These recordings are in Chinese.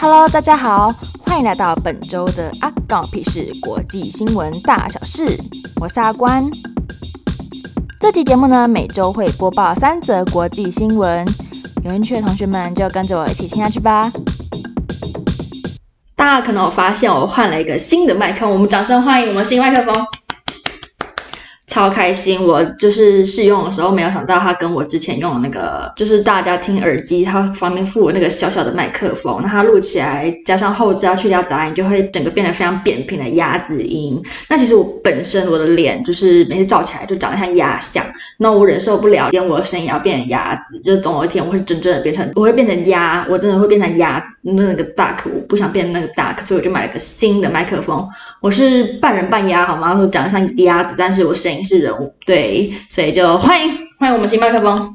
Hello，大家好，欢迎来到本周的阿关屁事国际新闻大小事，我是阿关。这期节目呢，每周会播报三则国际新闻，有兴趣的同学们就跟着我一起听下去吧。大家可能有发现我换了一个新的麦克风，我们掌声欢迎我们新麦克风。超开心！我就是试用的时候，没有想到它跟我之前用的那个，就是大家听耳机，它旁边附那个小小的麦克风，那它录起来加上后制要去掉杂音，就会整个变得非常扁平的鸭子音。那其实我本身我的脸就是每次照起来就长得像鸭像，那我忍受不了，连我的声音也要变成鸭子，就总有一天我会真正的变成，我会变成鸭，我真的会变成鸭子，那个 duck，我不想变那个 duck，所以我就买了个新的麦克风。我是半人半鸭，好吗？我长得像鸭子，但是我声音是人物，对，所以就欢迎欢迎我们新麦克风。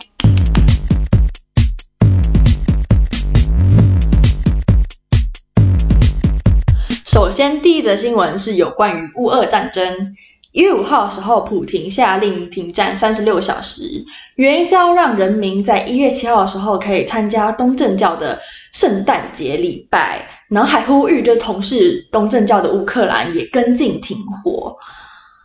首先，第一则新闻是有关于乌俄战争。一月五号的时候，普亭下令停战三十六小时，原因是让人民在一月七号的时候可以参加东正教的圣诞节礼拜。然后还呼吁，就同是东正教的乌克兰也跟进停火。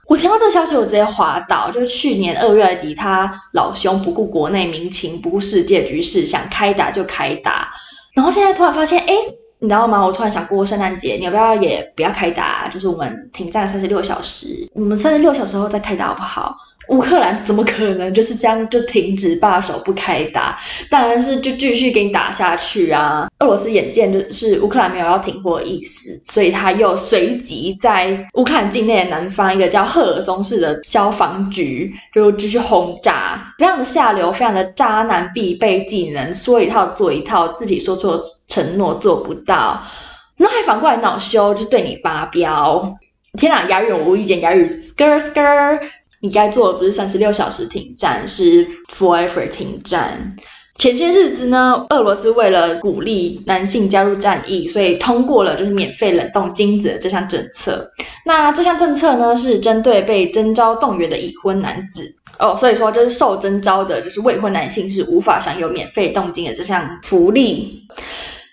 我听到这个消息，我直接滑倒。就是去年二月底，他老兄不顾国内民情，不顾世界局势，想开打就开打。然后现在突然发现，哎，你知道吗？我突然想过圣诞节，你要不要也不要开打？就是我们停战三十六小时，我们三十六小时后再开打好不好？乌克兰怎么可能就是这样就停止罢手不开打？当然是就继续给你打下去啊！俄罗斯眼见就是乌克兰没有要停火的意思，所以他又随即在乌克兰境内的南方一个叫赫尔松市的消防局就继续轰炸，非常的下流，非常的渣男必备技能，说一套做一套，自己说出承诺做不到，那还反过来恼羞，就对你发飙。天哪，押韵我无意见，押韵 skr skr。你该做的不是三十六小时停战，是 forever 停战。前些日子呢，俄罗斯为了鼓励男性加入战役，所以通过了就是免费冷冻精子的这项政策。那这项政策呢，是针对被征召动员的已婚男子哦，所以说就是受征召的就是未婚男性是无法享有免费冻精的这项福利。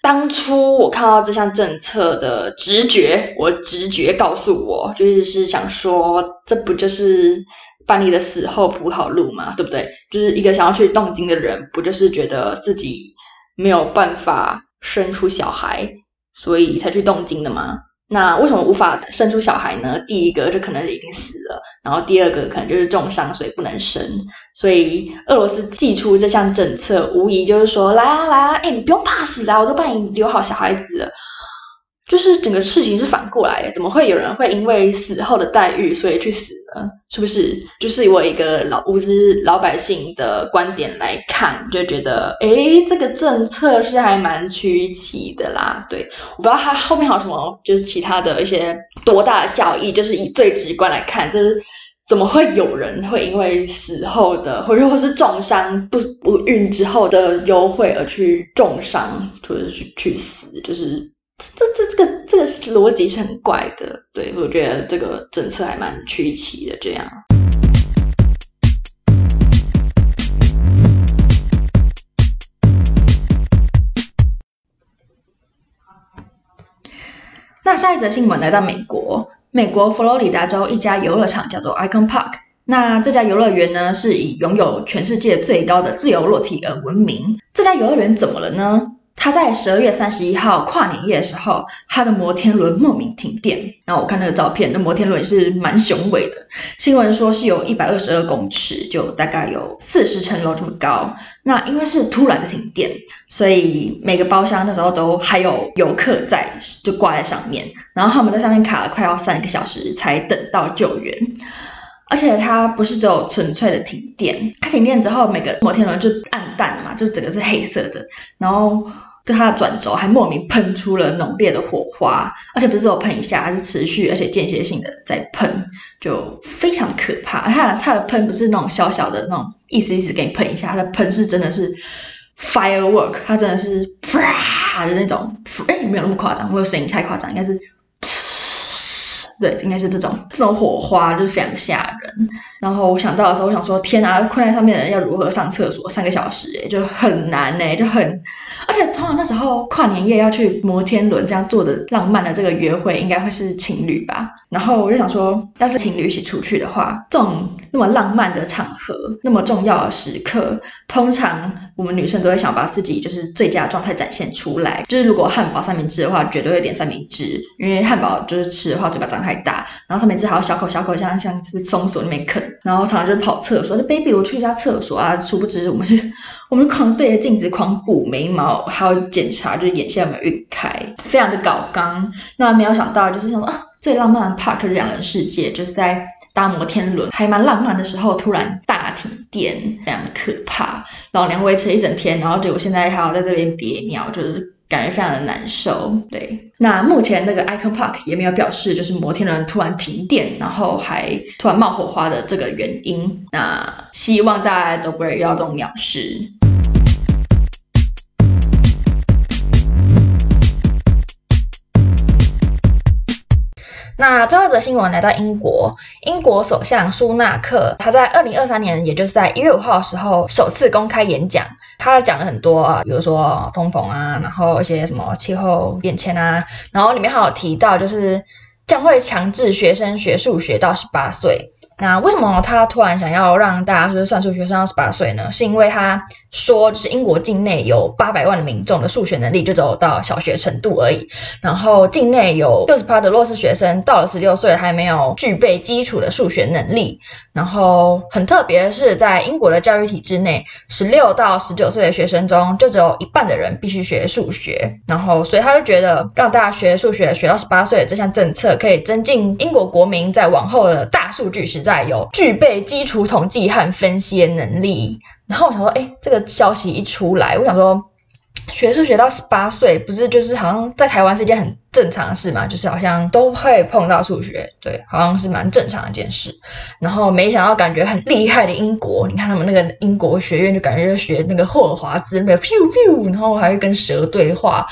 当初我看到这项政策的直觉，我直觉告诉我，就是是想说，这不就是把你的死后铺好路嘛？对不对？就是一个想要去动精的人，不就是觉得自己没有办法生出小孩，所以才去动精的吗？那为什么无法生出小孩呢？第一个就可能已经死了，然后第二个可能就是重伤，所以不能生。所以俄罗斯祭出这项政策，无疑就是说，来啊来啊，哎，你不用怕死啊，我都帮你留好小孩子了。就是整个事情是反过来，怎么会有人会因为死后的待遇所以去死呢？是不是？就是我一个老无知老百姓的观点来看，就觉得，诶，这个政策是还蛮曲奇的啦。对，我不知道它后面还有什么，就是其他的一些多大的效益。就是以最直观来看，就是怎么会有人会因为死后的，或者或是重伤不不孕之后的优惠而去重伤，或者是去去死，就是。这这这个这个逻辑是很怪的，对，我觉得这个政策还蛮曲奇的。这样，那下一则新闻来到美国，美国佛罗里达州一家游乐场叫做 Icon Park，那这家游乐园呢是以拥有全世界最高的自由落体而闻名。这家游乐园怎么了呢？他在十二月三十一号跨年夜的时候，他的摩天轮莫名停电。然后我看那个照片，那摩天轮也是蛮雄伟的。新闻说是有一百二十二公尺，就大概有四十层楼这么高。那因为是突然的停电，所以每个包厢那时候都还有游客在，就挂在上面。然后他们在上面卡了快要三个小时才等到救援。而且它不是只有纯粹的停电，它停电之后，每个摩天轮就暗淡了嘛，就整个是黑色的。然后。就它的转轴还莫名喷出了浓烈的火花，而且不是只有喷一下，它是持续而且间歇性的在喷，就非常可怕。它它的喷不是那种小小的那种意思意思给你喷一下，它的喷是真的是 firework，它真的是啪的那种，哎，没有那么夸张，我有声音太夸张，应该是。对，应该是这种这种火花，就是非常吓人。然后我想到的时候，我想说，天啊，困在上面的人要如何上厕所三个小时？诶就很难诶就很，通常那时候跨年夜要去摩天轮这样做的浪漫的这个约会，应该会是情侣吧。然后我就想说，要是情侣一起出去的话，这种那么浪漫的场合，那么重要的时刻，通常我们女生都会想把自己就是最佳状态展现出来。就是如果汉堡三明治的话，绝对会点三明治，因为汉堡就是吃的话嘴巴张太大，然后三明治还要小口小口像像是松鼠那边啃，然后常常就是跑厕所，那 baby 我去一下厕所啊，殊不知我们是，我们狂对着镜子狂补眉毛，还要检查就是眼线有没有晕开，非常的搞刚。那没有想到就是想说啊，最浪漫的 part 两人世界就是在搭摩天轮，还蛮浪漫的时候突然大停电，非常的可怕。老娘维持了一整天，然后结果现在还要在这边憋尿，就是。感觉非常的难受，对。那目前那个 Icon Park 也没有表示，就是摩天轮突然停电，然后还突然冒火花的这个原因。那希望大家都不会要这种鸟事。那最后则新闻来到英国，英国首相苏纳克他在二零二三年，也就是在一月五号的时候首次公开演讲，他讲了很多啊，比如说通膨啊，然后一些什么气候变迁啊，然后里面还有提到就是将会强制学生学数学到十八岁。那为什么他突然想要让大家说算数学上到十八岁呢？是因为他说，就是英国境内有八百万的民众的数学能力就走到小学程度而已，然后境内有六十趴的弱势学生到了十六岁还没有具备基础的数学能力，然后很特别的是，在英国的教育体制内，十六到十九岁的学生中就只有一半的人必须学数学，然后所以他就觉得让大家学数学学到十八岁的这项政策可以增进英国国民在往后的大数据时在有具备基础统计和分析的能力，然后我想说，哎，这个消息一出来，我想说，学数学到十八岁，不是就是好像在台湾是一件很正常的事嘛？就是好像都会碰到数学，对，好像是蛮正常的一件事。然后没想到，感觉很厉害的英国，你看他们那个英国学院，就感觉就学那个霍华兹那个 pew pew，然后还会跟蛇对话。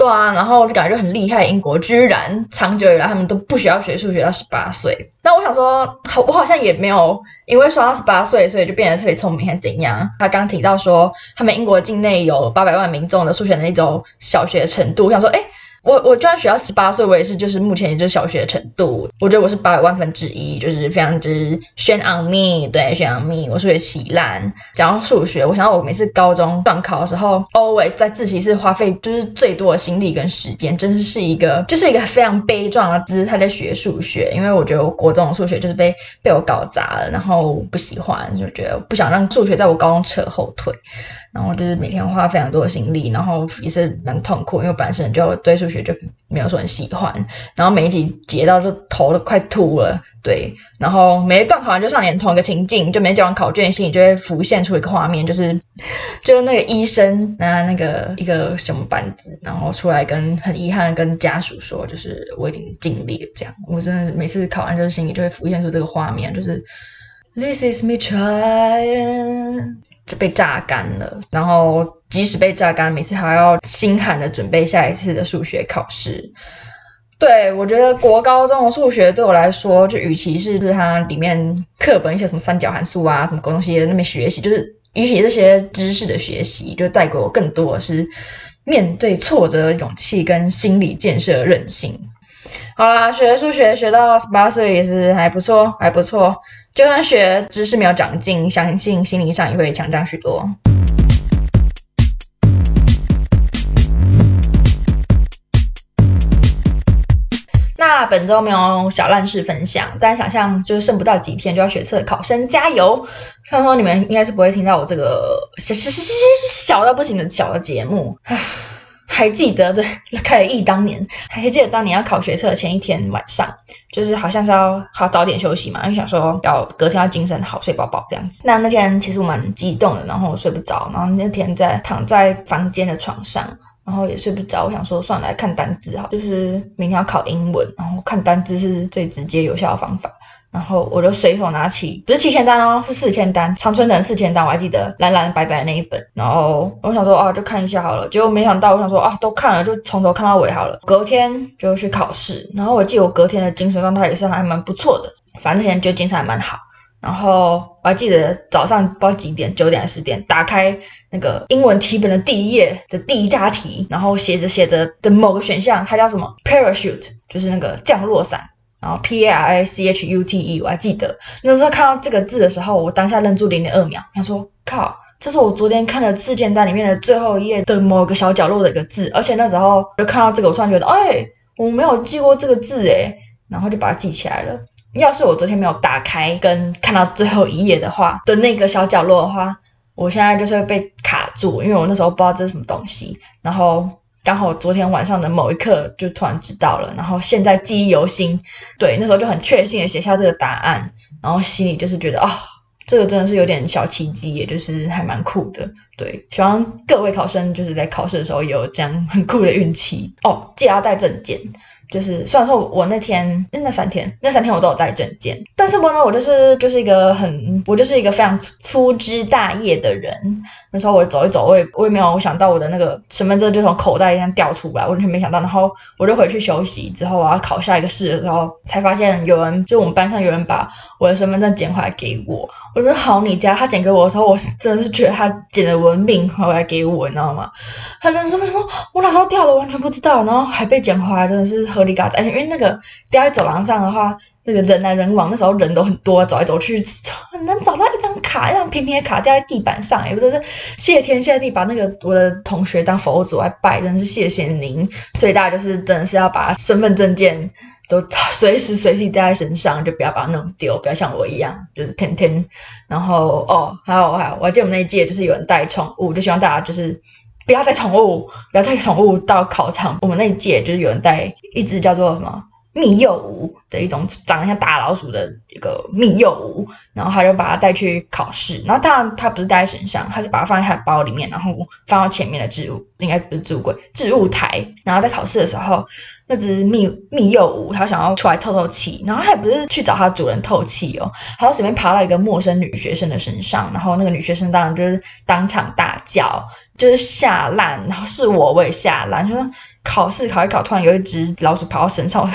对啊，然后就感觉就很厉害。英国居然长久以来他们都不需要学数学到十八岁。那我想说，好，我好像也没有因为说到十八岁，所以就变得特别聪明，还怎样？他刚提到说，他们英国境内有八百万民众的数学能力走小学程度，我想说，哎。我我就算学到十八岁，我也是就是目前也就是小学程度。我觉得我是八百万分之一，就是非常之 shame 对 shame 我数学奇烂。讲到数学，我想到我每次高中段考的时候，always 在自习室花费就是最多的心力跟时间，真是是一个就是一个非常悲壮的姿态在学数学。因为我觉得我国中的数学就是被被我搞砸了，然后不喜欢，就觉得不想让数学在我高中扯后腿。然后就是每天花非常多的心力，然后也是蛮痛苦，因为本身就对数学就没有说很喜欢，然后每一集解到就头都快秃了，对，然后每一段考完就上演同一个情境，就每交完考卷心里就会浮现出一个画面，就是就是那个医生拿那个一个什么板子，然后出来跟很遗憾跟家属说，就是我已经尽力了这样，我真的每次考完就是心里就会浮现出这个画面，就是 This is me trying。被榨干了，然后即使被榨干，每次还要心寒的准备下一次的数学考试。对，我觉得国高中的数学对我来说，就与其是它里面课本一些什么三角函数啊，什么东西那边学习，就是与其这些知识的学习，就带给我更多的是面对挫折的勇气跟心理建设的韧性。好啦，学数学学到十八岁也是还不错，还不错。就算学知识没有长进，相信心理上也会强壮许多。那本周没有小烂事分享，但想象就是剩不到几天就要学测的考生加油！虽然说你们应该是不会听到我这个小小小小到不行的小的节目，唉。还记得对，开了忆当年，还记得当年要考学测前一天晚上，就是好像是要好早点休息嘛，因为想说要隔天要精神好，睡饱饱这样子。那那天其实我蛮激动的，然后我睡不着，然后那天在躺在房间的床上，然后也睡不着，我想说算了，来看单字哈，就是明天要考英文，然后看单字是最直接有效的方法。然后我就随手拿起，不是七千单哦，是四千单，长春藤四千单，我还记得蓝蓝白白的那一本。然后我想说啊，就看一下好了。结果没想到，我想说啊，都看了，就从头看到尾好了。隔天就去考试，然后我记得我隔天的精神状态也是还蛮不错的，反正那天就精神还蛮好。然后我还记得早上不知道几点，九点还十点，打开那个英文题本的第一页的第一大题，然后写着写着的某个选项，它叫什么？Parachute，就是那个降落伞。然后 P A R A C H U T E，我还记得那时候看到这个字的时候，我当下愣住零点二秒，他说：“靠，这是我昨天看的事件单里面的最后一页的某个小角落的一个字。”而且那时候就看到这个，我突然觉得，哎，我没有记过这个字诶，然后就把它记起来了。要是我昨天没有打开跟看到最后一页的话的那个小角落的话，我现在就是会被卡住，因为我那时候不知道这是什么东西，然后。刚好昨天晚上的某一刻就突然知道了，然后现在记忆犹新。对，那时候就很确信的写下这个答案，然后心里就是觉得啊、哦，这个真的是有点小奇迹，也就是还蛮酷的。对，希望各位考生就是在考试的时候也有这样很酷的运气哦，记得要带证件。就是虽然说我那天那三天那三天我都有带证件，但是我呢，我就是就是一个很我就是一个非常粗枝大叶的人。那时候我走一走，我也我也没有想到我的那个身份证就从口袋一样掉出来，完全没想到。然后我就回去休息，之后我要考下一个试的时候，才发现有人就我们班上有人把我的身份证捡回来给我。我说好你家，他捡给我的时候，我真的是觉得他捡了我的命回来给我，你知道吗？他真的是说，我哪时候掉了，完全不知道，然后还被捡回来，真的是合理嘎子。因为那个掉在走廊上的话，那个人来人往，那时候人都很多，走来走去，很难找到一张卡，一张平平的卡掉在地板上，也不知道是谢天谢地把那个我的同学当佛祖来拜，真的是谢谢您。所以大家就是真的是要把身份证件。都随时随地带在身上，就不要把它弄丢，不要像我一样，就是天天。然后哦，还有还有，我还记得我们那一届就是有人带宠物，就希望大家就是不要带宠物，不要带宠物到考场。我们那一届就是有人带一只叫做什么？蜜柚鼯的一种长得像大老鼠的一个蜜柚鼯，然后他就把它带去考试，然后当然他不是带在身上，他是把它放在他的包里面，然后放到前面的置物，应该不是置物柜，置物台，然后在考试的时候，那只蜜蜜柚鼯它想要出来透透气，然后它也不是去找它主人透气哦，它就随便爬到一个陌生女学生的身上，然后那个女学生当然就是当场大叫，就是吓烂，然后是我我也吓烂，就说考试考一考，突然有一只老鼠跑到身上。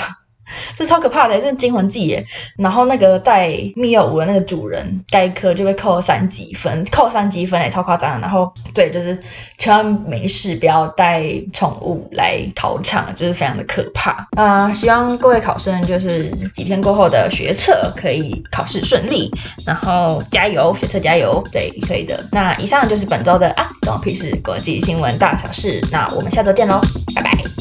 这超可怕的，这是惊魂记耶。然后那个带密钥五的那个主人，该科就被扣了三级分，扣三级分也超夸张的。然后对，就是千万没事不要带宠物来考场，就是非常的可怕啊、希望各位考生就是几天过后的学测可以考试顺利，然后加油，学测加油，对，可以的。那以上就是本周的啊，关我屁事国际新闻大小事。那我们下周见喽，拜拜。